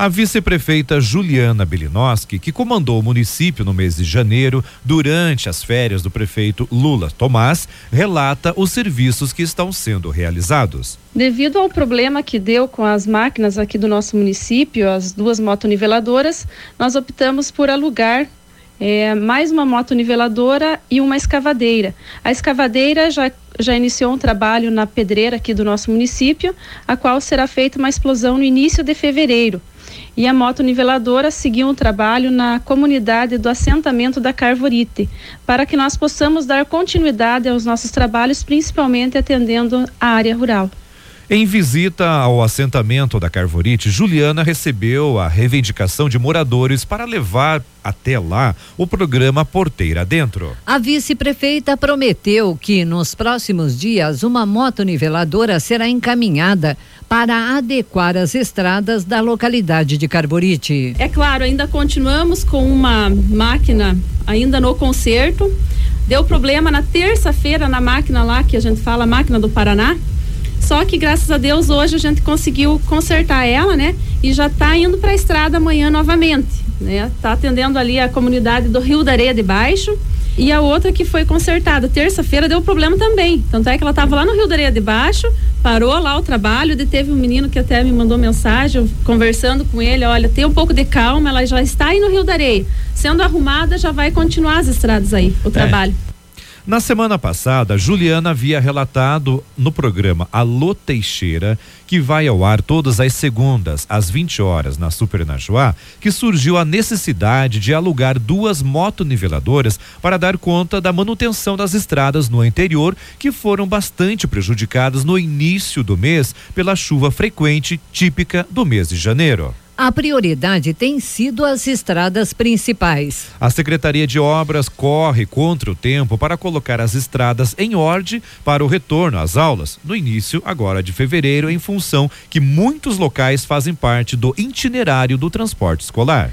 A vice-prefeita Juliana Belinoski, que comandou o município no mês de janeiro, durante as férias do prefeito Lula Tomás, relata os serviços que estão sendo realizados. Devido ao problema que deu com as máquinas aqui do nosso município, as duas motoniveladoras, nós optamos por alugar é, mais uma motoniveladora e uma escavadeira. A escavadeira já, já iniciou um trabalho na pedreira aqui do nosso município, a qual será feita uma explosão no início de fevereiro e a moto niveladora seguiu um trabalho na comunidade do assentamento da Carvorite, para que nós possamos dar continuidade aos nossos trabalhos, principalmente atendendo a área rural. Em visita ao assentamento da Carvorite, Juliana recebeu a reivindicação de moradores para levar até lá o programa Porteira Dentro. A vice-prefeita prometeu que nos próximos dias uma moto niveladora será encaminhada para adequar as estradas da localidade de Carborite. É claro, ainda continuamos com uma máquina ainda no conserto. Deu problema na terça-feira na máquina lá que a gente fala, máquina do Paraná só que graças a Deus hoje a gente conseguiu consertar ela, né? E já está indo para a estrada amanhã novamente, né? Tá atendendo ali a comunidade do Rio da Areia de Baixo. E a outra que foi consertada terça-feira deu problema também. Tanto é que ela estava lá no Rio da Areia de Baixo, parou lá o trabalho, e teve um menino que até me mandou mensagem, conversando com ele, olha, tem um pouco de calma, ela já está aí no Rio da Areia. Sendo arrumada, já vai continuar as estradas aí, o é. trabalho. Na semana passada, Juliana havia relatado no programa Alô Teixeira, que vai ao ar todas as segundas, às 20 horas, na Super Najuá, que surgiu a necessidade de alugar duas motoniveladoras para dar conta da manutenção das estradas no interior, que foram bastante prejudicadas no início do mês pela chuva frequente típica do mês de janeiro. A prioridade tem sido as estradas principais. A Secretaria de Obras corre contra o tempo para colocar as estradas em ordem para o retorno às aulas, no início agora de fevereiro, em função que muitos locais fazem parte do itinerário do transporte escolar.